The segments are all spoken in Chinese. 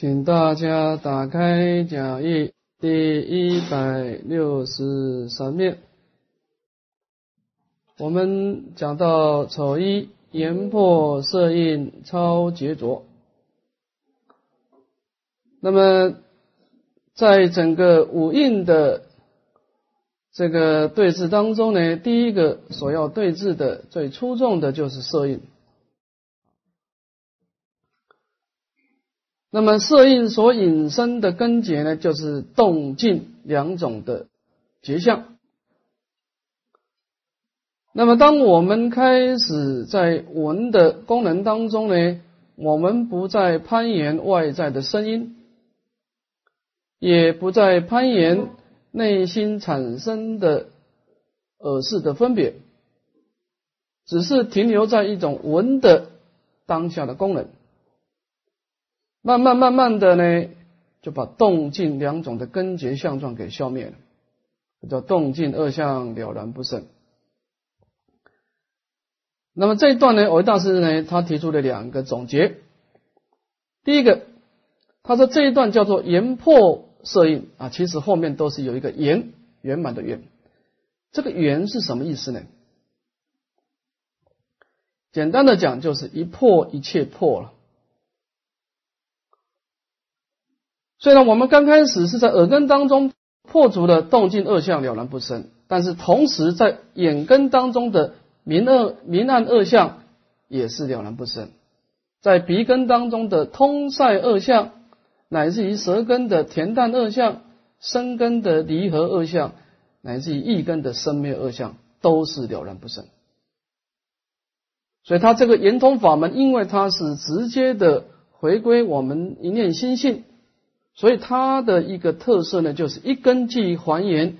请大家打开讲义第一百六十三面，我们讲到丑一言破色印超杰着。那么，在整个五印的这个对峙当中呢，第一个所要对峙的最出众的就是色印。那么色印所引申的根结呢，就是动静两种的结相。那么当我们开始在闻的功能当中呢，我们不再攀岩外在的声音，也不再攀岩内心产生的耳识的分别，只是停留在一种闻的当下的功能。慢慢慢慢的呢，就把动静两种的根结相状给消灭了，叫动静二相了然不生。那么这一段呢，维大师呢，他提出了两个总结。第一个，他说这一段叫做言破色印啊，其实后面都是有一个圆圆满的圆。这个圆是什么意思呢？简单的讲，就是一破一切破了。虽然我们刚开始是在耳根当中破除了动静二相了然不生，但是同时在眼根当中的明二明暗二相也是了然不生，在鼻根当中的通塞二相，乃至于舌根的恬淡二相，身根的离合二相，乃至于意根的生灭二相，都是了然不生。所以，他这个圆通法门，因为它是直接的回归我们一念心性。所以它的一个特色呢，就是一根即还原，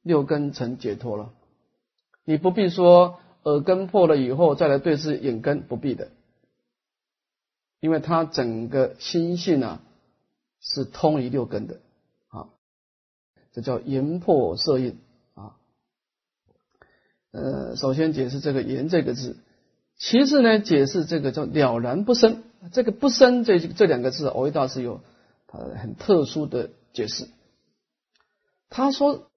六根成解脱了。你不必说耳根破了以后再来对治眼根，不必的，因为它整个心性啊是通于六根的啊，这叫言破色印啊。呃，首先解释这个言这个字，其次呢解释这个叫了然不生。这个不生这这两个字，我一大师有。呃，很特殊的解释。他说：“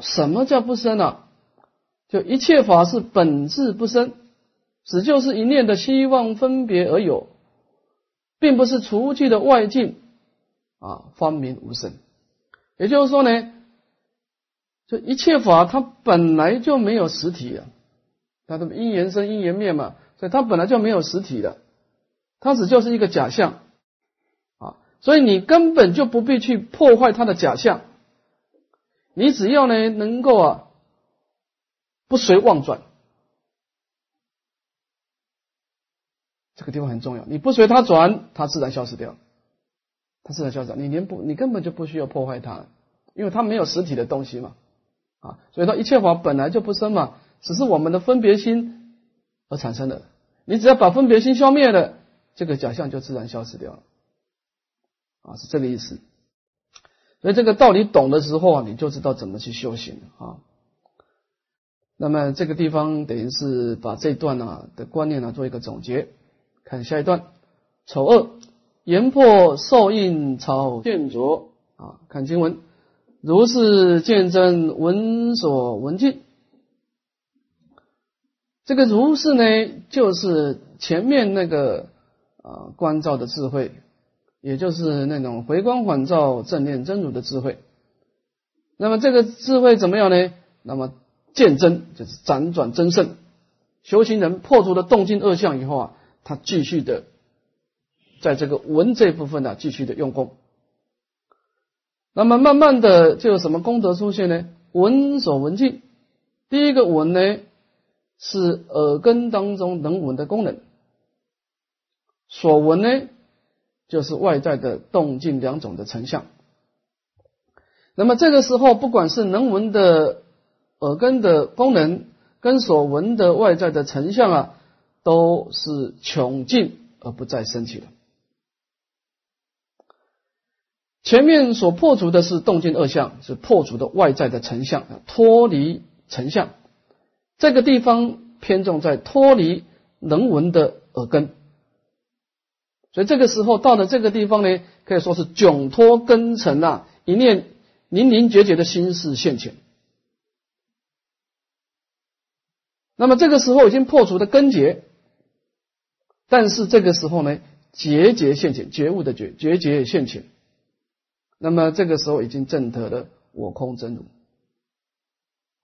什么叫不生呢？就一切法是本质不生，只就是一念的希望分别而有，并不是除去的外境啊，方明无生。也就是说呢，就一切法它本来就没有实体啊，它的因缘生因缘灭嘛，所以它本来就没有实体的，它只就是一个假象。”所以你根本就不必去破坏它的假象，你只要呢能够啊不随妄转，这个地方很重要。你不随它转，它自然消失掉，它自然消失。你连不，你根本就不需要破坏它，因为它没有实体的东西嘛，啊，所以它一切法本来就不生嘛，只是我们的分别心而产生的。你只要把分别心消灭了，这个假象就自然消失掉了。啊，是这个意思。所以这个道理懂的时候啊，你就知道怎么去修行啊。那么这个地方等于是把这段呢的观念呢做一个总结。看下一段，丑二言破受印草见浊啊。看经文，如是见真闻所闻尽。这个如是呢，就是前面那个啊观照的智慧。也就是那种回光返照、正念真如的智慧。那么这个智慧怎么样呢？那么见真就是辗转真胜。修行人破除了动静二相以后啊，他继续的在这个闻这部分呢，继续的用功。那么慢慢的就有什么功德出现呢？闻所闻尽。第一个闻呢，是耳根当中能闻的功能。所闻呢？就是外在的动静两种的成像。那么这个时候，不管是能闻的耳根的功能，跟所闻的外在的成像啊，都是穷尽而不再升起的。前面所破除的是动静二相，是破除的外在的成像，脱离成像。这个地方偏重在脱离能闻的耳根。所以这个时候到了这个地方呢，可以说是窘脱根尘啊，一念凝凝结结的心事现前。那么这个时候已经破除的根结，但是这个时候呢，结节现前，觉悟的觉，结节也现前。那么这个时候已经证得了我空真如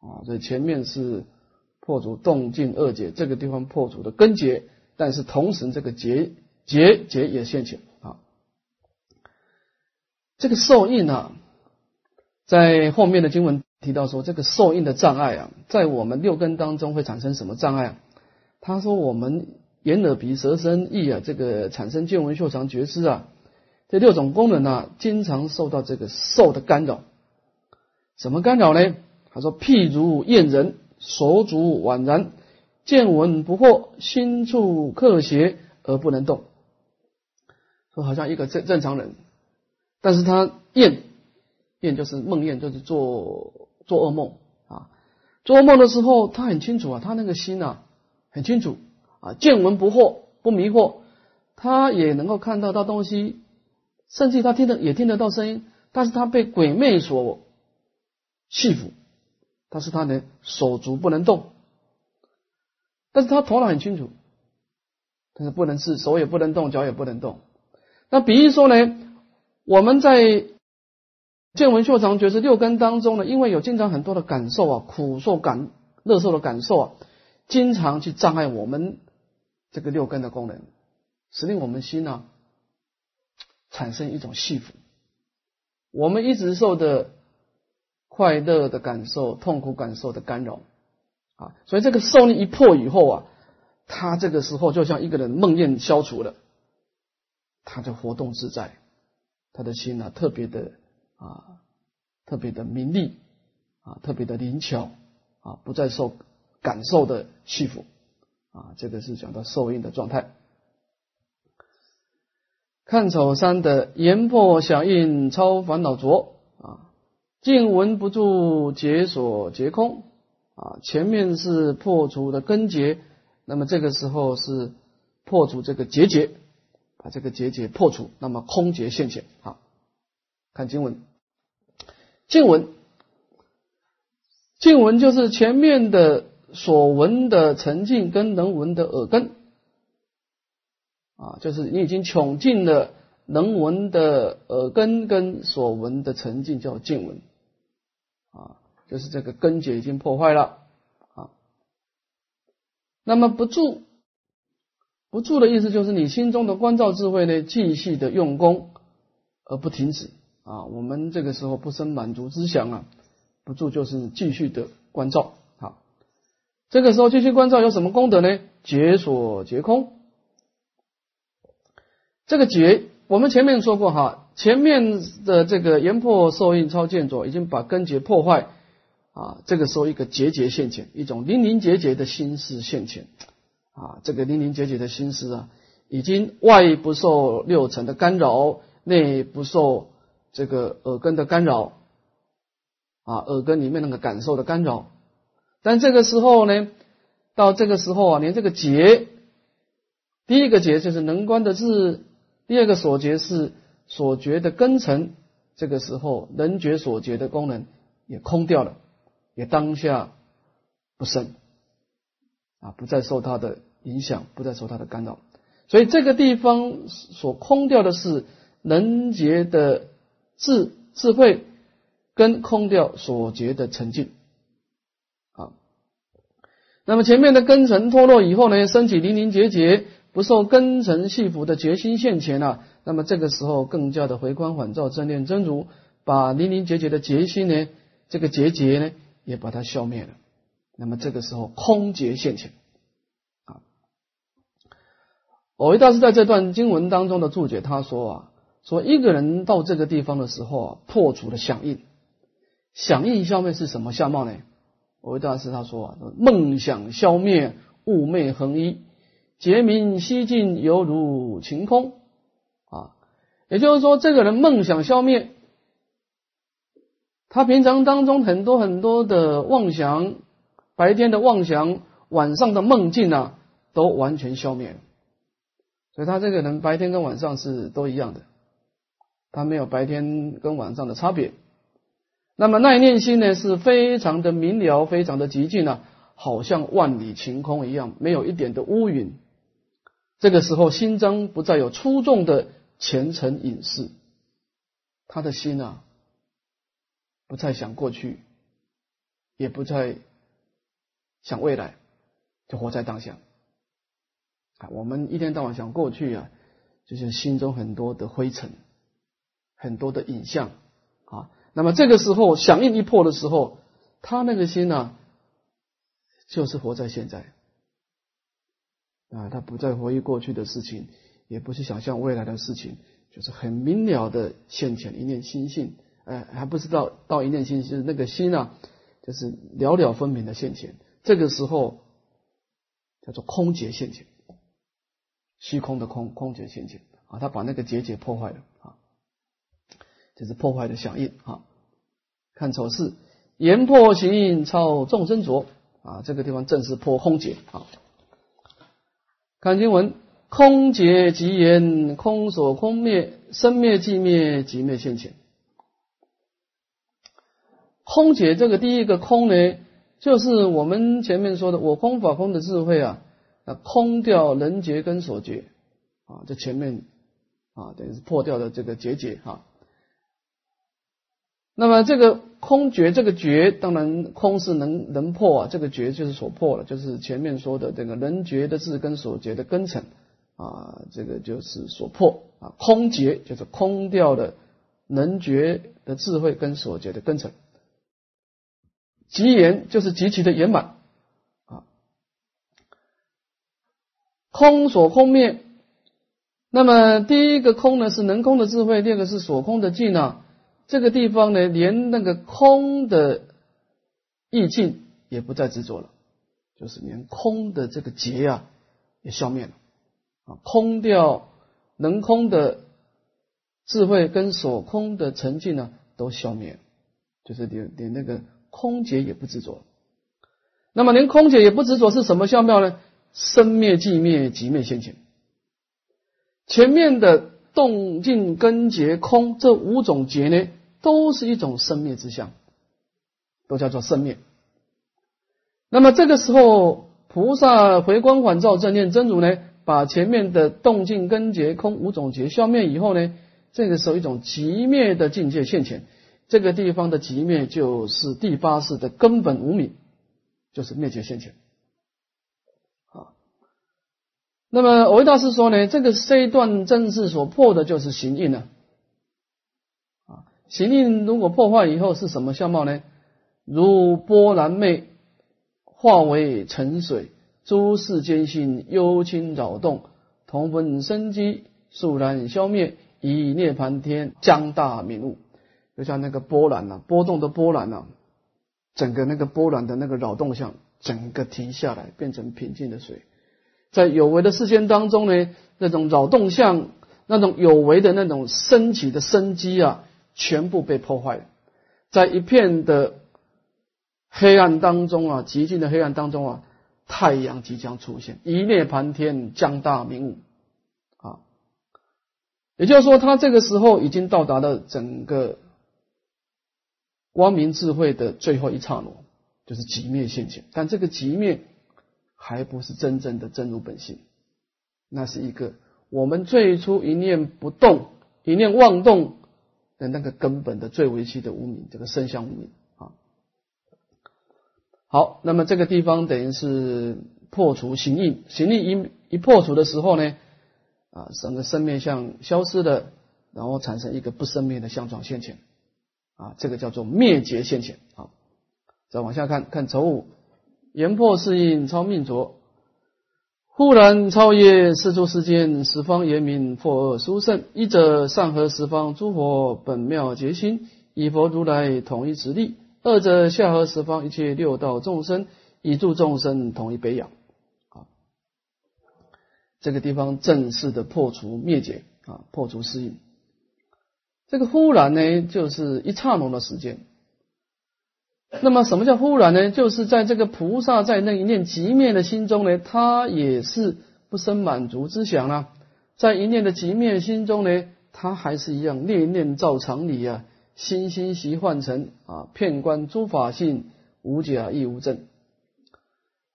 啊，所以前面是破除动静二结，这个地方破除的根结，但是同时这个结结结也现前啊。这个受印啊，在后面的经文提到说，这个受印的障碍啊，在我们六根当中会产生什么障碍啊？他说我们眼耳鼻舌身意啊，这个产生见闻嗅尝觉知啊。这六种功能呢，经常受到这个受的干扰。什么干扰呢？他说：譬如厌人，手足宛然，见闻不惑，心处克邪而不能动。说好像一个正正常人，但是他厌厌就是梦魇，就是做做噩梦啊。做噩梦的时候，他很清楚啊，他那个心啊很清楚啊，见闻不惑，不迷惑，他也能够看到到东西。甚至他听得也听得到声音，但是他被鬼魅所欺负，但是他的手足不能动，但是他头脑很清楚，但是不能是手也不能动，脚也不能动。那比喻说呢，我们在见闻嗅尝觉知六根当中呢，因为有经常很多的感受啊，苦受感、乐受的感受啊，经常去障碍我们这个六根的功能，使令我们心呢。产生一种戏服，我们一直受的快乐的感受、痛苦感受的干扰啊，所以这个受力一破以后啊，他这个时候就像一个人梦魇消除了，他就活动自在，他的心呢特别的啊，特别的明利啊，特别的灵巧啊，不再受感受的欺负啊，这个是讲到受印的状态。看丑三的言破响应超烦恼浊啊，静闻不住解锁结空啊，前面是破除的根结，那么这个时候是破除这个结节，把这个结节破除，那么空结现前啊。看经文，静文，静文就是前面的所闻的沉静跟能闻的耳根。啊，就是你已经穷尽了能闻的耳根跟所闻的沉静，叫静闻。啊，就是这个根结已经破坏了。啊，那么不住，不住的意思就是你心中的观照智慧呢，继续的用功而不停止。啊，我们这个时候不生满足之想啊，不住就是继续的观照。好，这个时候继续观照有什么功德呢？解锁解空。这个结，我们前面说过哈，前面的这个言破受印超见着，已经把根结破坏啊。这个时候一个结节现前，一种零零结结的心思现前啊。这个零零结结的心思啊，已经外不受六尘的干扰，内不受这个耳根的干扰啊，耳根里面那个感受的干扰。但这个时候呢，到这个时候啊，连这个结，第一个结就是能观的字。第二个所结是所觉的根尘，这个时候能觉所觉的功能也空掉了，也当下不生啊，不再受它的影响，不再受它的干扰。所以这个地方所空掉的是能觉的智智慧，跟空掉所觉的沉静啊。那么前面的根尘脱落以后呢，升起零零结结。不受根尘系缚的决心现前啊，那么这个时候更加的回光返照，正念真如，把零零结结的结心呢，这个结节呢，也把它消灭了。那么这个时候空结现前啊。偶一大师在这段经文当中的注解，他说啊，说一个人到这个地方的时候啊，破除了响应，响应消灭是什么相貌呢？偶一大师他说啊，梦想消灭，寤寐横一。结明西尽，犹如晴空啊！也就是说，这个人梦想消灭，他平常当中很多很多的妄想，白天的妄想，晚上的梦境啊，都完全消灭了。所以他这个人白天跟晚上是都一样的，他没有白天跟晚上的差别。那么那一念心呢，是非常的明了，非常的极静啊，好像万里晴空一样，没有一点的乌云。这个时候，心中不再有出众的前尘隐士，他的心啊，不再想过去，也不再想未来，就活在当下。啊，我们一天到晚想过去啊，就是心中很多的灰尘，很多的影像啊。那么这个时候响应一破的时候，他那个心呢，就是活在现在啊，他不再回忆过去的事情，也不是想象未来的事情，就是很明了的现前一念心性，哎，还不知道到一念心性，那个心啊，就是了了分明的现前。这个时候叫做空劫现前，虚空的空，空劫现前啊，他把那个结节破坏了啊，这是破坏的响应啊。看丑事，言破行印超众生浊啊，这个地方正是破空劫啊。看经文，空劫即言，空所空灭，生灭即灭，即灭现前。空劫这个第一个空呢，就是我们前面说的我空法空的智慧啊，那空掉人觉跟所觉啊，这前面啊等于是破掉的这个结节哈。那么这个空觉，这个觉当然空是能能破啊，这个觉就是所破了，就是前面说的这个人觉的智跟所觉的根尘啊，这个就是所破啊，空觉就是空掉的能觉的智慧跟所觉的根尘，极言就是极其的圆满啊，空所空灭，那么第一个空呢是能空的智慧，第二个是所空的境啊。这个地方呢，连那个空的意境也不再执着了，就是连空的这个结啊也消灭了啊，空掉能空的智慧跟所空的沉静呢都消灭了，就是连连那个空结也不执着。那么连空结也不执着是什么相妙呢？生灭即灭，即灭现前。前面的动静根结空这五种结呢？都是一种生灭之相，都叫做生灭。那么这个时候，菩萨回光返照正念真如呢，把前面的动静根结空五种结消灭以后呢，这个时候一种极灭的境界现前。这个地方的极灭就是第八世的根本无明，就是灭绝现前。啊，那么维大师说呢，这个这一段正是所破的就是行印呢。行印如果破坏以后是什么相貌呢？如波澜昧，化为沉水，诸事艰辛忧清扰动，同分生机，肃然消灭，以涅盘天将大明悟。就像那个波澜呐，波动的波澜呐，整个那个波澜的那个扰动相，整个停下来，变成平静的水。在有为的世间当中呢，那种扰动相，那种有为的那种升起的生机啊。全部被破坏了，在一片的黑暗当中啊，极尽的黑暗当中啊，太阳即将出现，一涅盘天降大明悟啊，也就是说，他这个时候已经到达了整个光明智慧的最后一刹那，就是极灭现前。但这个极灭还不是真正的真如本性，那是一个我们最初一念不动，一念妄动。的那个根本的最维系的无名，这个生相无名啊。好，那么这个地方等于是破除行印，行印一一破除的时候呢，啊，整个生灭相消失了，然后产生一个不生灭的相状现前，啊，这个叫做灭劫现前。好，再往下看看丑五，言破世印超命浊。忽然超越四诸世间，十方严明，破恶殊胜。一者上合十方诸佛本妙觉心，以佛如来统一直力；二者下合十方一切六道众生，以助众生统一北养。啊，这个地方正式的破除灭解啊，破除失印。这个忽然呢，就是一刹那的时间。那么，什么叫忽然呢？就是在这个菩萨在那一念极灭的心中呢，他也是不生满足之想啊，在一念的极灭心中呢，他还是一样念念照常理啊，心心习幻成啊，片观诸法性，无假亦无真。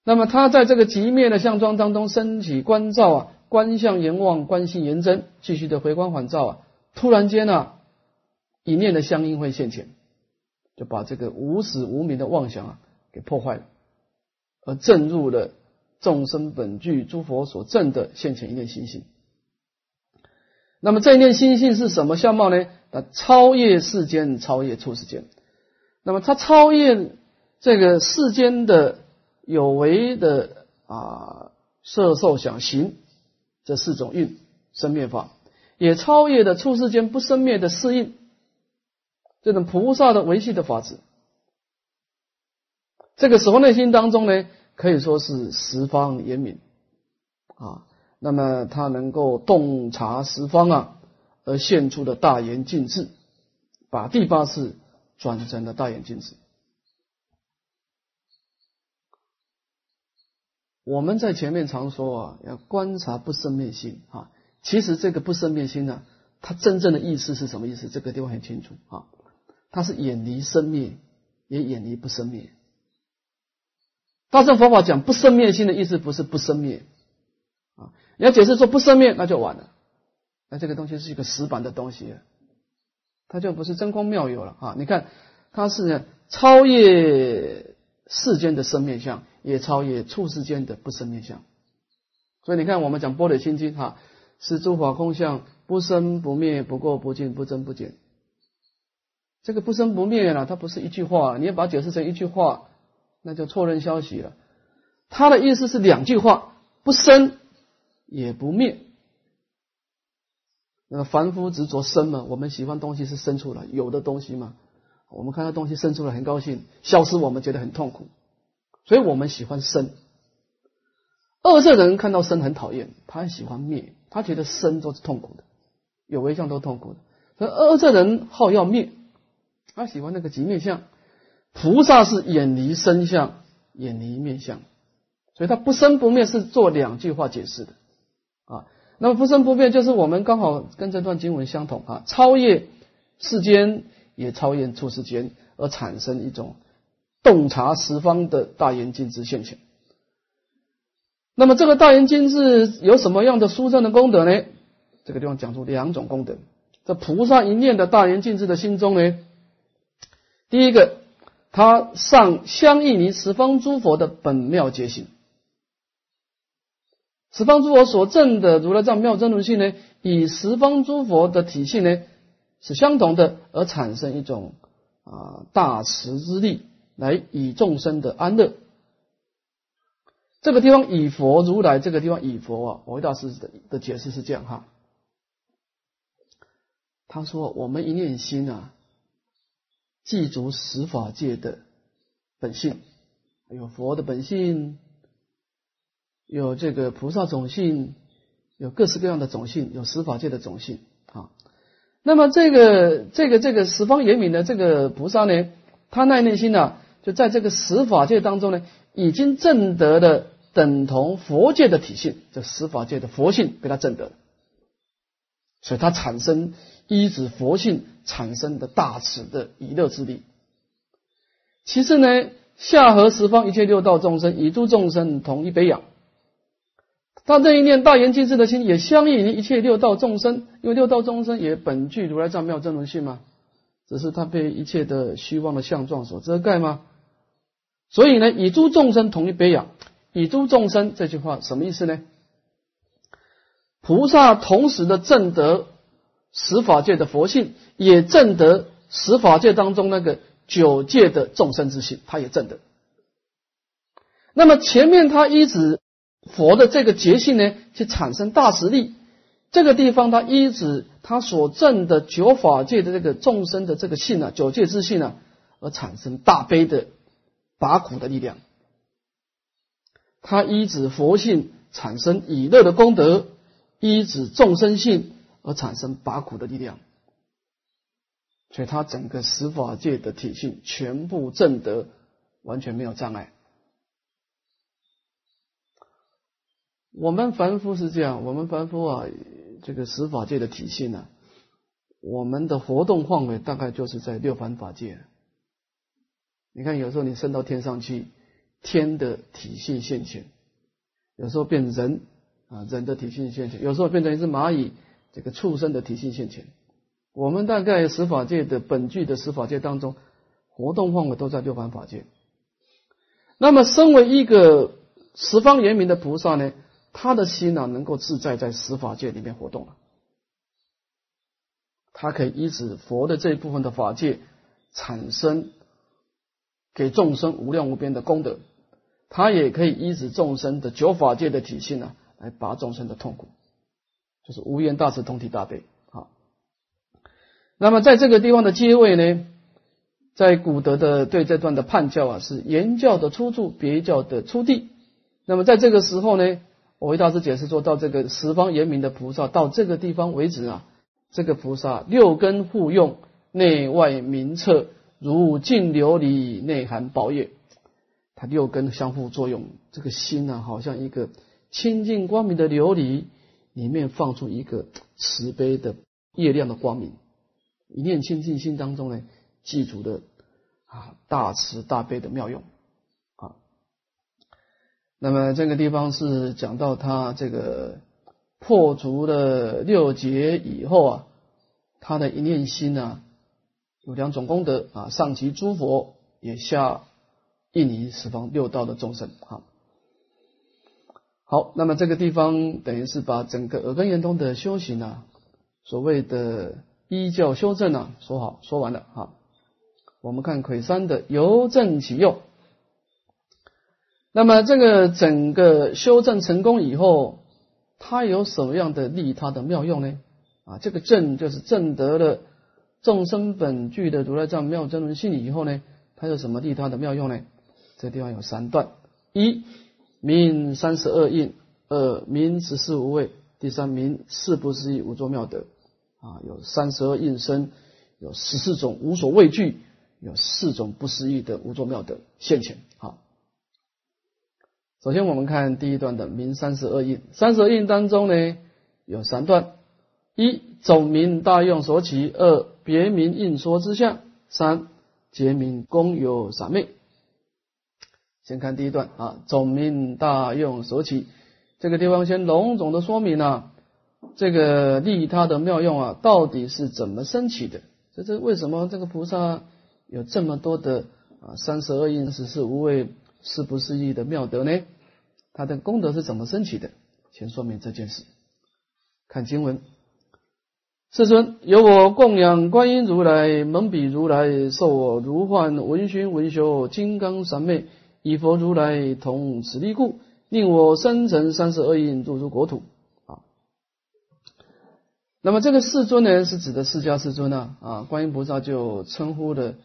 那么他在这个极灭的相状当中升起观照啊，观相言望，观性言真，继续的回光返照啊，突然间呢，一念的相应会现前，就把这个无始无明的妄想啊给破坏了，而正入了众生本具诸佛所证的现前一念心性。那么这一念心性是什么相貌呢？它超越世间，超越处世间。那么它超越这个世间的有为的啊色受想行这四种运生灭法，也超越了处世间不生灭的四应这种菩萨的维系的法子。这个时候内心当中呢，可以说是十方严明啊。那么他能够洞察十方啊，而现出的大圆镜智，把第八次转成了大圆镜智。我们在前面常说啊，要观察不生灭心啊。其实这个不生灭心呢，它真正的意思是什么意思？这个地方很清楚啊，它是远离生灭，也远离不生灭。大乘佛法讲不生灭心的意思，不是不生灭啊。你要解释说不生灭，那就完了。那这个东西是一个死板的东西，它就不是真空妙有了啊！你看，它是超越世间的生灭相，也超越处世间的不生灭相。所以你看，我们讲般若心经哈，是诸法空相，不生不灭，不垢不净，不增不减。这个不生不灭呢，它不是一句话，你要把它解释成一句话，那就错认消息了。它的意思是两句话：不生。也不灭。那凡夫执着生嘛，我们喜欢东西是生出来有的东西嘛，我们看到东西生出来很高兴，消失我们觉得很痛苦，所以我们喜欢生。二色人看到生很讨厌，他喜欢灭，他觉得生都是痛苦的，有为相都痛苦的。所以二色人好要灭，他喜欢那个极灭相。菩萨是远离生相，远离灭相，所以他不生不灭是做两句话解释的。啊，那么不生不灭就是我们刚好跟这段经文相同啊，超越世间也超越出世间，而产生一种洞察十方的大圆镜智现前。那么这个大圆镜智有什么样的殊胜的功德呢？这个地方讲出两种功德。这菩萨一念的大圆镜智的心中呢，第一个，他上相应于十方诸佛的本妙觉性。十方诸佛所证的如来藏妙真如性呢，与十方诸佛的体系呢是相同的，而产生一种啊大慈之力，来以众生的安乐。这个地方以佛如来，这个地方以佛啊，维大师的的解释是这样哈。他说：我们一念心啊，记住十法界的本性，有佛的本性。有这个菩萨种性，有各式各样的种性，有十法界的种性啊。那么这个这个这个十方严明的这个菩萨呢，他那内心呢，就在这个十法界当中呢，已经证得了等同佛界的体性，这十法界的佛性被他证得，所以他产生依止佛性产生的大慈的以乐之力。其次呢，下合十方一切六道众生，以诸众生同一悲仰。他这一念大圆净智的心，也相应于一切六道众生，因为六道众生也本具如来藏妙真如性嘛，只是他被一切的虚妄的相状所遮盖吗？所以呢，以诸众生同一悲仰，以诸众生这句话什么意思呢？菩萨同时的正德十法界的佛性，也证得十法界当中那个九界的众生之性，他也证得。那么前面他一直。佛的这个觉性呢，去产生大实力。这个地方，他依止他所证的九法界的这个众生的这个性啊，九界之性啊，而产生大悲的拔苦的力量。他依止佛性产生以乐的功德，依止众生性而产生拔苦的力量。所以，他整个十法界的体性全部证得，完全没有障碍。我们凡夫是这样，我们凡夫啊，这个十法界的体系呢，我们的活动范围大概就是在六凡法界。你看，有时候你升到天上去，天的体系现前；有时候变人啊，人的体系现前；有时候变成一只蚂蚁，这个畜生的体系现前。我们大概十法界的本具的十法界当中，活动范围都在六凡法界。那么，身为一个十方圆明的菩萨呢，他的心呢，能够自在在十法界里面活动了。他可以依止佛的这一部分的法界，产生给众生无量无边的功德；他也可以依止众生的九法界的体系呢，来拔众生的痛苦，就是无缘大慈，同体大悲。好，那么在这个地方的阶位呢？在古德的对这段的判教啊，是言教的出处，别教的出地。那么在这个时候呢，我为大师解释说，到这个十方严明的菩萨到这个地方为止啊，这个菩萨六根互用，内外明澈，如净琉璃内含宝液。它六根相互作用，这个心呢，好像一个清净光明的琉璃，里面放出一个 慈悲的月亮的光明。一念清净心当中呢。记住的啊，大慈大悲的妙用啊。那么这个地方是讲到他这个破除了六劫以后啊，他的一念心呢有两种功德啊，上及诸佛，也下印尼十方六道的众生啊。好，那么这个地方等于是把整个耳根圆通的修行啊，所谓的依教修正呢，说好说完了哈。我们看魁山的由正起用，那么这个整个修正成功以后，它有什么样的利他的妙用呢？啊，这个正就是正得了众生本具的如来藏妙真如性以后呢，它有什么利他的妙用呢？这地方有三段：一明三十二应；二明十四无畏；第三明四不思议无作妙德。啊，有三十二应身，有十四种无所畏惧。有四种不思议的无作妙德现前。好，首先我们看第一段的明三十二印。三十二印当中呢，有三段：一总名大用所起；二别名应说之相；三结名公有三昧。先看第一段啊，总名大用所起。这个地方先隆重的说明了这个利他的妙用啊，到底是怎么升起的？这这为什么这个菩萨？有这么多的啊，三十二应十四无畏是不是义的妙德呢？他的功德是怎么升起的？先说明这件事。看经文：世尊，由我供养观音如来，蒙彼如来受我如幻闻熏闻修金刚三昧，以佛如来同此力故，令我生成三十二应入入国土。啊，那么这个世尊呢，是指的释迦世尊啊啊，观音菩萨就称呼的。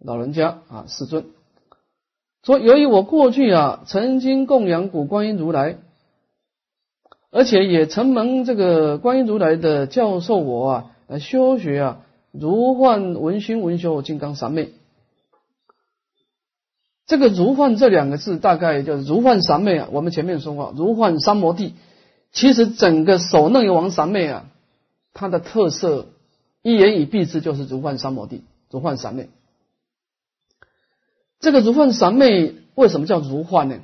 老人家啊，世尊说：“由于我过去啊，曾经供养古观音如来，而且也承蒙这个观音如来的教授，我啊来修学啊，如幻文心文修金刚三昧。这个如幻这两个字，大概就是如幻三昧啊。我们前面说过，如幻三摩地，其实整个首楞王三昧啊，它的特色一言以蔽之，就是如幻三摩地，如幻三昧。”这个如幻三昧为什么叫如幻呢？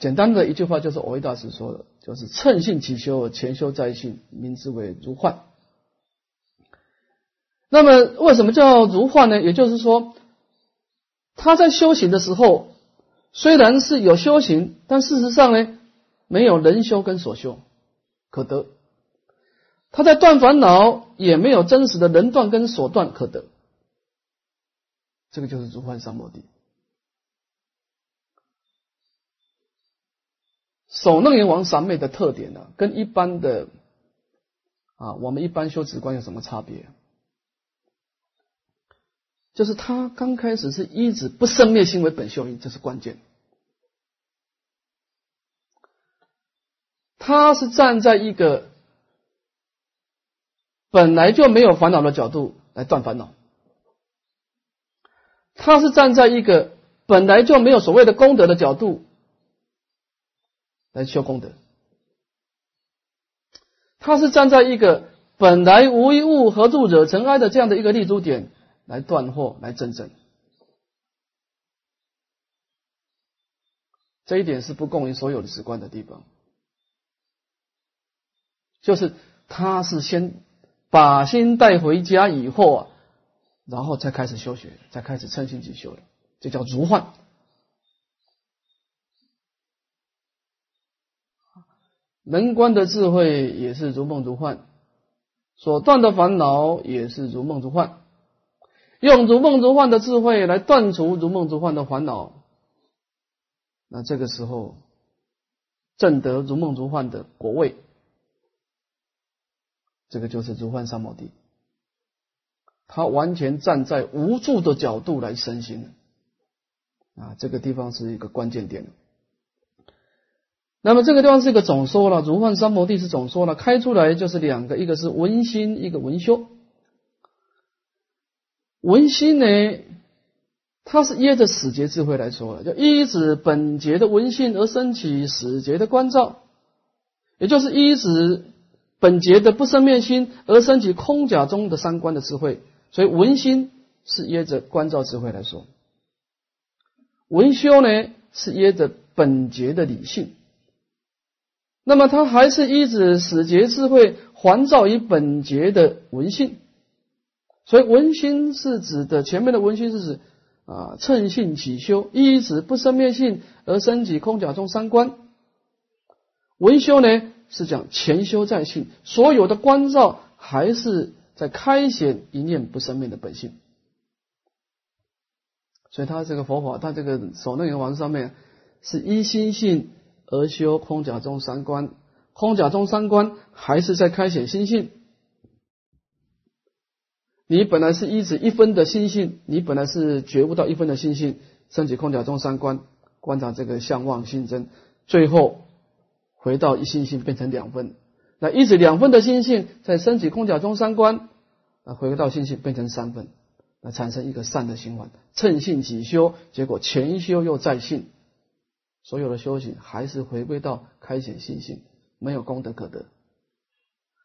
简单的一句话就是我维大师说的，就是趁性起修，前修在性，名之为如幻。那么为什么叫如幻呢？也就是说，他在修行的时候，虽然是有修行，但事实上呢，没有人修跟所修可得。他在断烦恼，也没有真实的人断跟所断可得。这个就是如幻三摩地。首楞严王三昧的特点呢，跟一般的啊，我们一般修止观有什么差别？就是他刚开始是一直不生灭心为本修因，这是关键。他是站在一个本来就没有烦恼的角度来断烦恼。他是站在一个本来就没有所谓的功德的角度来修功德，他是站在一个本来无一物，何处惹尘埃的这样的一个立足点来断惑，来证证。这一点是不共于所有的直观的地方，就是他是先把心带回家以后啊，然后才开始修学，才开始称心即修的，这叫如幻。能观的智慧也是如梦如幻，所断的烦恼也是如梦如幻，用如梦如幻的智慧来断除如梦如幻的烦恼。那这个时候，正得如梦如幻的果位，这个就是如幻三摩地。他完全站在无助的角度来身心啊，这个地方是一个关键点。那么这个地方是一个总说了，如幻三摩地是总说了，开出来就是两个，一个是文心，一个文修。文心呢？它是依着始节智慧来说的，就依止本节的文性而升起始节的关照，也就是依止本节的不生灭心而升起空假中的三观的智慧。所以文心是依着关照智慧来说，文修呢是依着本节的理性。那么它还是依止始节智慧环照于本节的文性，所以文心是指的前面的文心是指。啊，趁性起修，依止不生灭性而升起空假中三观。文修呢是讲前修在性，所有的关照还是在开显一念不生灭的本性。所以他这个佛法，他这个首楞严王上面是依心性而修空假中三观，空假中三观还是在开显心性。你本来是一指一分的心性，你本来是觉悟到一分的心性，升起空假中三观，观察这个相望心真，最后回到一心性变成两分，那一指两分的心性再升起空假中三观，啊，回到心性变成三分，那产生一个善的循环，趁性起修，结果前修又再性，所有的修行还是回归到开显心性，没有功德可得，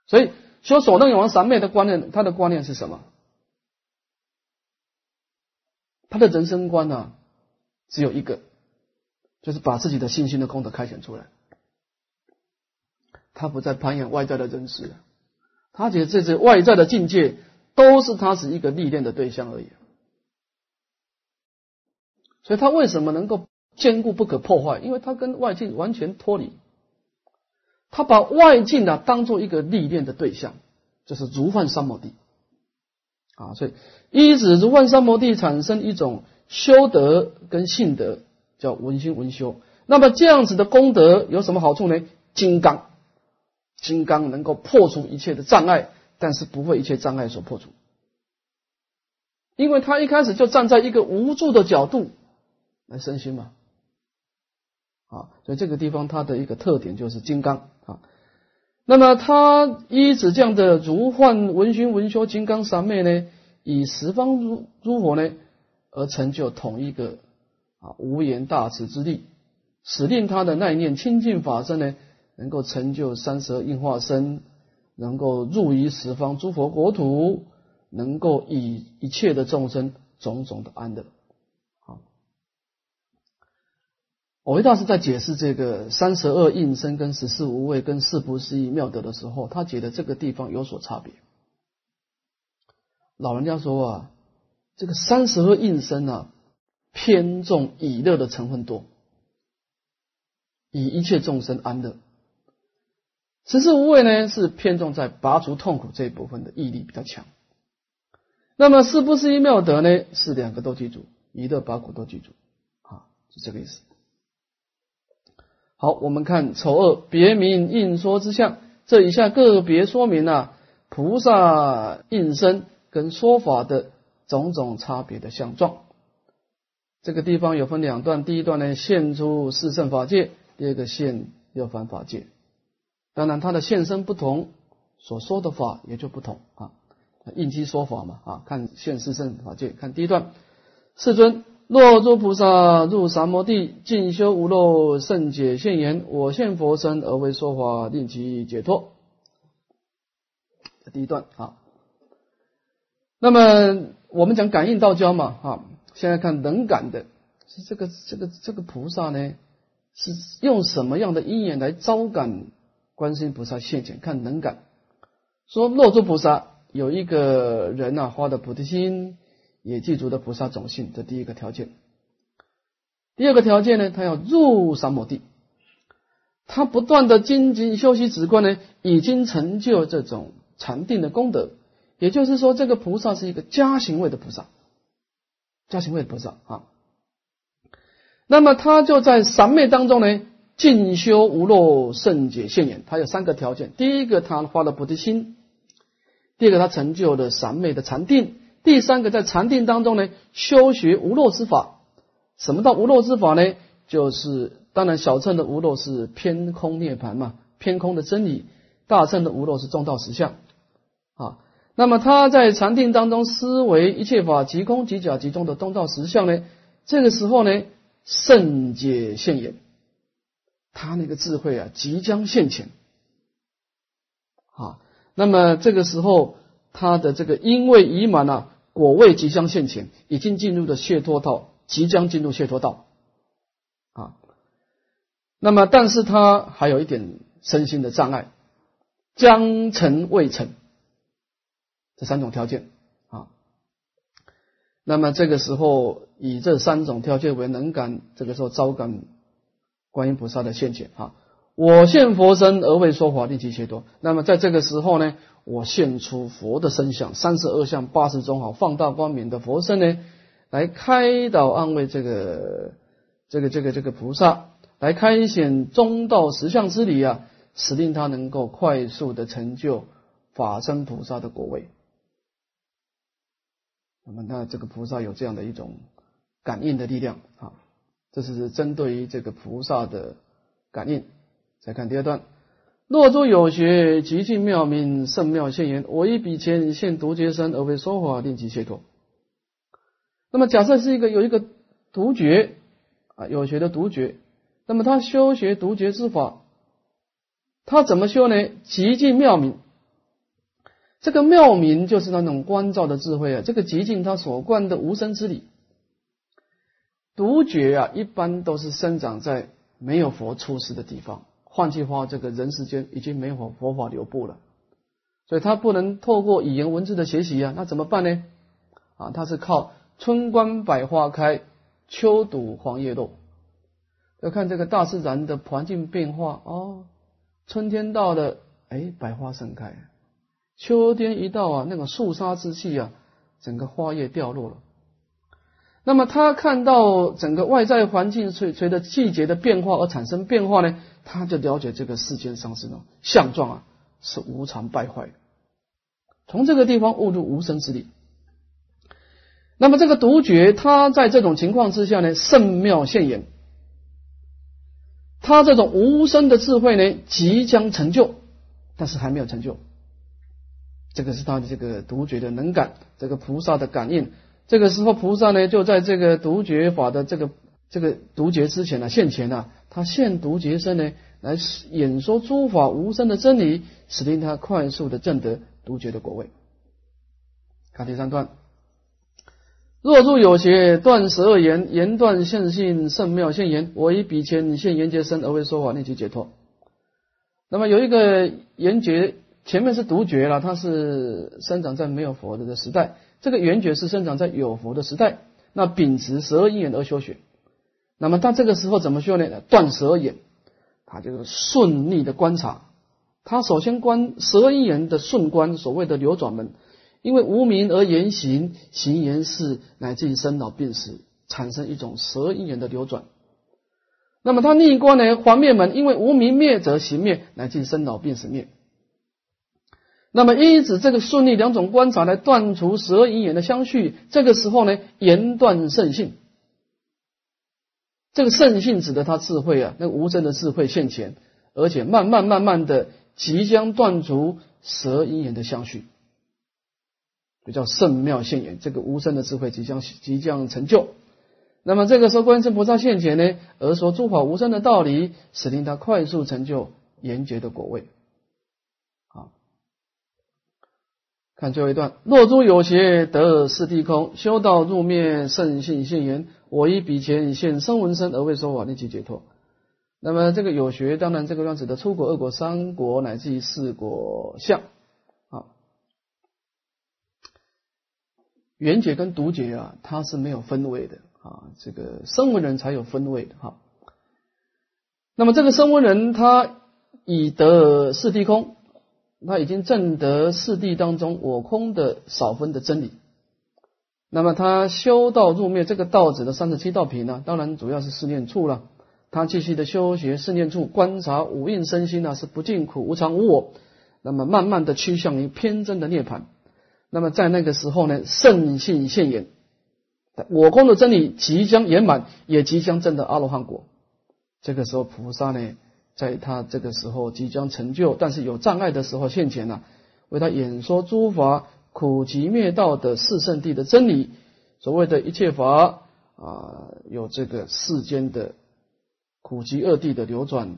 所以修所能永王三昧的观念，他的观念是什么？他的人生观呢，只有一个，就是把自己的信心的功德开显出来。他不再攀岩外在的人事，他觉得这些外在的境界都是他是一个历练的对象而已。所以他为什么能够坚固不可破坏？因为他跟外境完全脱离，他把外境呢当做一个历练的对象，就是如幻三摩地。啊，所以一指如万山摩地产生一种修德跟性德，叫文心文修。那么这样子的功德有什么好处呢？金刚，金刚能够破除一切的障碍，但是不被一切障碍所破除，因为他一开始就站在一个无助的角度来身心嘛。啊，所以这个地方它的一个特点就是金刚啊。那么他依止这样的如幻文熏文修金刚三昧呢，以十方诸诸佛呢而成就同一个啊无言大慈之力，使令他的那一念清净法身呢，能够成就三十二应化身，能够入于十方诸佛国土，能够以一切的众生种种的安乐。我我维大师在解释这个三十二应身跟十四无畏跟四不思议妙德的时候，他觉得这个地方有所差别。老人家说啊，这个三十二应身啊，偏重以乐的成分多，以一切众生安乐；十四无畏呢，是偏重在拔除痛苦这一部分的毅力比较强。那么四不思议妙德呢，是两个都记住，以乐拔苦都记住，啊，是这个意思。好，我们看丑恶别名应说之相，这以下个别说明啊，菩萨应身跟说法的种种差别的相状。这个地方有分两段，第一段呢现出四圣法界，第二个现六凡法界。当然，它的现身不同，所说的法也就不同啊。应机说法嘛啊，看现四圣法界，看第一段，世尊。若诸菩萨入三摩地，进修无漏，圣解现言，我现佛身而为说法，令其解脱。这第一段啊。那么我们讲感应道交嘛，哈，现在看能感的，是这个这个这个菩萨呢，是用什么样的因缘来招感观世音菩萨现前？看能感，说落珠菩萨有一个人呐，发的菩提心，也记住的菩萨种性，这第一个条件。第二个条件呢，他要入三摩地。他不断的精进修习止观呢，已经成就这种禅定的功德。也就是说，这个菩萨是一个加行位的菩萨，加行位的菩萨啊。那么他就在三昧当中呢，进修无漏圣解现眼。他有三个条件：第一个，他发了菩提心；第二个，他成就了三昧的禅定；第三个，在禅定当中呢，修学无漏之法。什么叫无漏之法呢？就是当然，小乘的无漏是偏空涅盘嘛，偏空的真理；大乘的无漏是中道实相啊。那么他在禅定当中思维一切法即空即假即中的中道实相呢？这个时候呢，圣解现眼，他那个智慧啊，即将现前啊。那么这个时候，他的这个因为已满啊，果位即将现前，已经进入了解脱道，即将进入解脱道。啊，那么，但是他还有一点身心的障碍，将成未成，这三种条件啊。那么这个时候以这三种条件为能感，这个时候招感观音菩萨的现前啊。我现佛身而为说法，立即解脱。那么在这个时候呢，我现出佛的身相，三十二相八十种好放大光明的佛身呢，来开导安慰这个。这个这个这个菩萨来开显中道实相之理啊，使令他能够快速的成就法身菩萨的果位。那么，那这个菩萨有这样的一种感应的力量啊，这是针对于这个菩萨的感应。再看第二段：若诸有学极尽妙明圣妙现言，我以彼前现独觉身而为说法，令其解脱。那么，假设是一个有一个独觉啊。有学的独觉，那么他修学独觉之法，他怎么修呢？极尽妙明，这个妙明就是那种观照的智慧啊。这个极尽他所观的无生之理，独觉啊，一般都是生长在没有佛出世的地方。换句话，这个人世间已经没有佛法留步了，所以他不能透过语言文字的学习啊。那怎么办呢？啊，他是靠春观百花开。秋睹黄叶落，要看这个大自然的环境变化哦。春天到了，哎，百花盛开；秋天一到啊，那个肃杀之气啊，整个花叶掉落了。那么他看到整个外在环境随随着季节的变化而产生变化呢，他就了解这个世间上是呢相状啊是无常败坏。从这个地方悟入无生之理。那么这个独觉，他在这种情况之下呢，圣妙现眼，他这种无声的智慧呢，即将成就，但是还没有成就。这个是他的这个独觉的能感，这个菩萨的感应。这个时候，菩萨呢，就在这个独觉法的这个这个独觉之前呢，现前呢，他现独觉身呢，来演说诸法无声的真理，使令他快速的证得独觉的果位。看第三段。若诸有邪断十二言，言断现性圣妙现言，我以彼前现言劫身而为说法，令其解脱。那么有一个言觉，前面是独觉了，它是生长在没有佛的时代；这个圆觉是生长在有佛的时代。那秉持十二因缘而修学，那么他这个时候怎么修呢？断十二眼，他就是顺利的观察。他首先观十二因缘的顺观，所谓的流转门。因为无名而言行，行言事，乃至于生老病死，产生一种十二因缘的流转。那么他逆观呢？还灭门，因为无名灭则行灭，乃至于生老病死灭。那么因此这个顺利两种观察来断除十二因缘的相续。这个时候呢，言断圣性。这个圣性指的他智慧啊，那个无声的智慧现前，而且慢慢慢慢的即将断除十二因缘的相续。就叫圣妙现眼，这个无声的智慧即将即将成就。那么这个时候，观音菩萨现前呢，而说诸法无声的道理，使令他快速成就严洁的果位。啊，看最后一段：若诸有邪得四谛空，修道入灭圣性现言，我以彼前现声闻身而为说法，立即解脱。那么这个有学，当然这个段子的出国、二国、三国乃至于四国相啊，缘解跟独解啊，它是没有分位的啊，这个声闻人才有分位的哈。那么这个声闻人他以得四谛空。他已经证得四谛当中我空的少分的真理，那么他修道入灭这个道子的三十七道品呢，当然主要是四念处了。他继续的修学四念处，观察五蕴身心呢是不净苦无常无我，那么慢慢的趋向于偏真的涅槃。那么在那个时候呢，圣性现眼，我空的真理即将圆满，也即将证得阿罗汉果。这个时候菩萨呢？在他这个时候即将成就，但是有障碍的时候现前了，为他演说诸法苦集灭道的四圣谛的真理。所谓的一切法啊，有这个世间的苦集二谛的流转，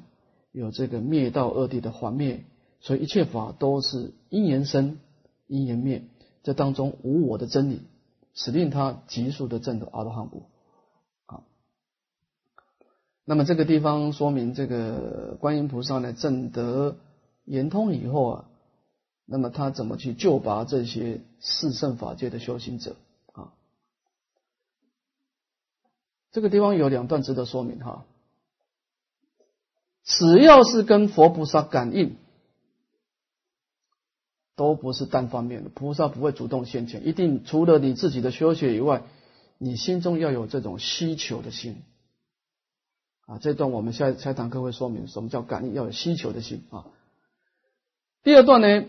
有这个灭道二谛的还灭，所以一切法都是因缘生，因缘灭，这当中无我的真理，使令他急速的证得阿罗汉果。那么这个地方说明，这个观音菩萨呢证得圆通以后啊，那么他怎么去救拔这些四圣法界的修行者啊？这个地方有两段值得说明哈。只要是跟佛菩萨感应，都不是单方面的，菩萨不会主动现前，一定除了你自己的修学以外，你心中要有这种需求的心。啊，这段我们下下堂课会说明什么叫感应，要有需求的心啊。第二段呢，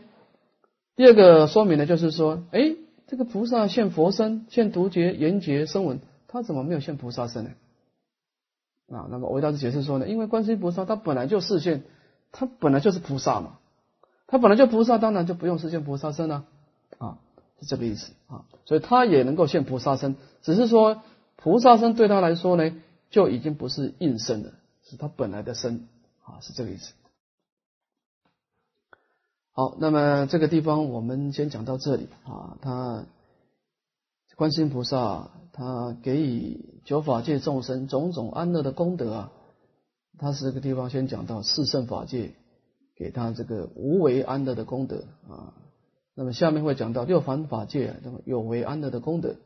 第二个说明呢，就是说，哎，这个菩萨现佛身，现独觉、缘觉、声闻，他怎么没有现菩萨身呢？啊，那么维大师解释说呢，因为观世音菩萨他本来就视现，他本来就是菩萨嘛，他本来就菩萨，当然就不用实现菩萨身了啊，是这个意思啊，所以他也能够现菩萨身，只是说菩萨身对他来说呢。就已经不是应身了，是他本来的身啊，是这个意思。好，那么这个地方我们先讲到这里啊。他观世音菩萨他给予九法界众生种种安乐的功德啊，他是这个地方先讲到四圣法界给他这个无为安乐的功德啊。那么下面会讲到六凡法界那么有为安乐的功德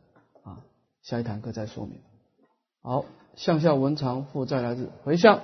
啊，下一堂课再说明。好。向下文长负债来日回向。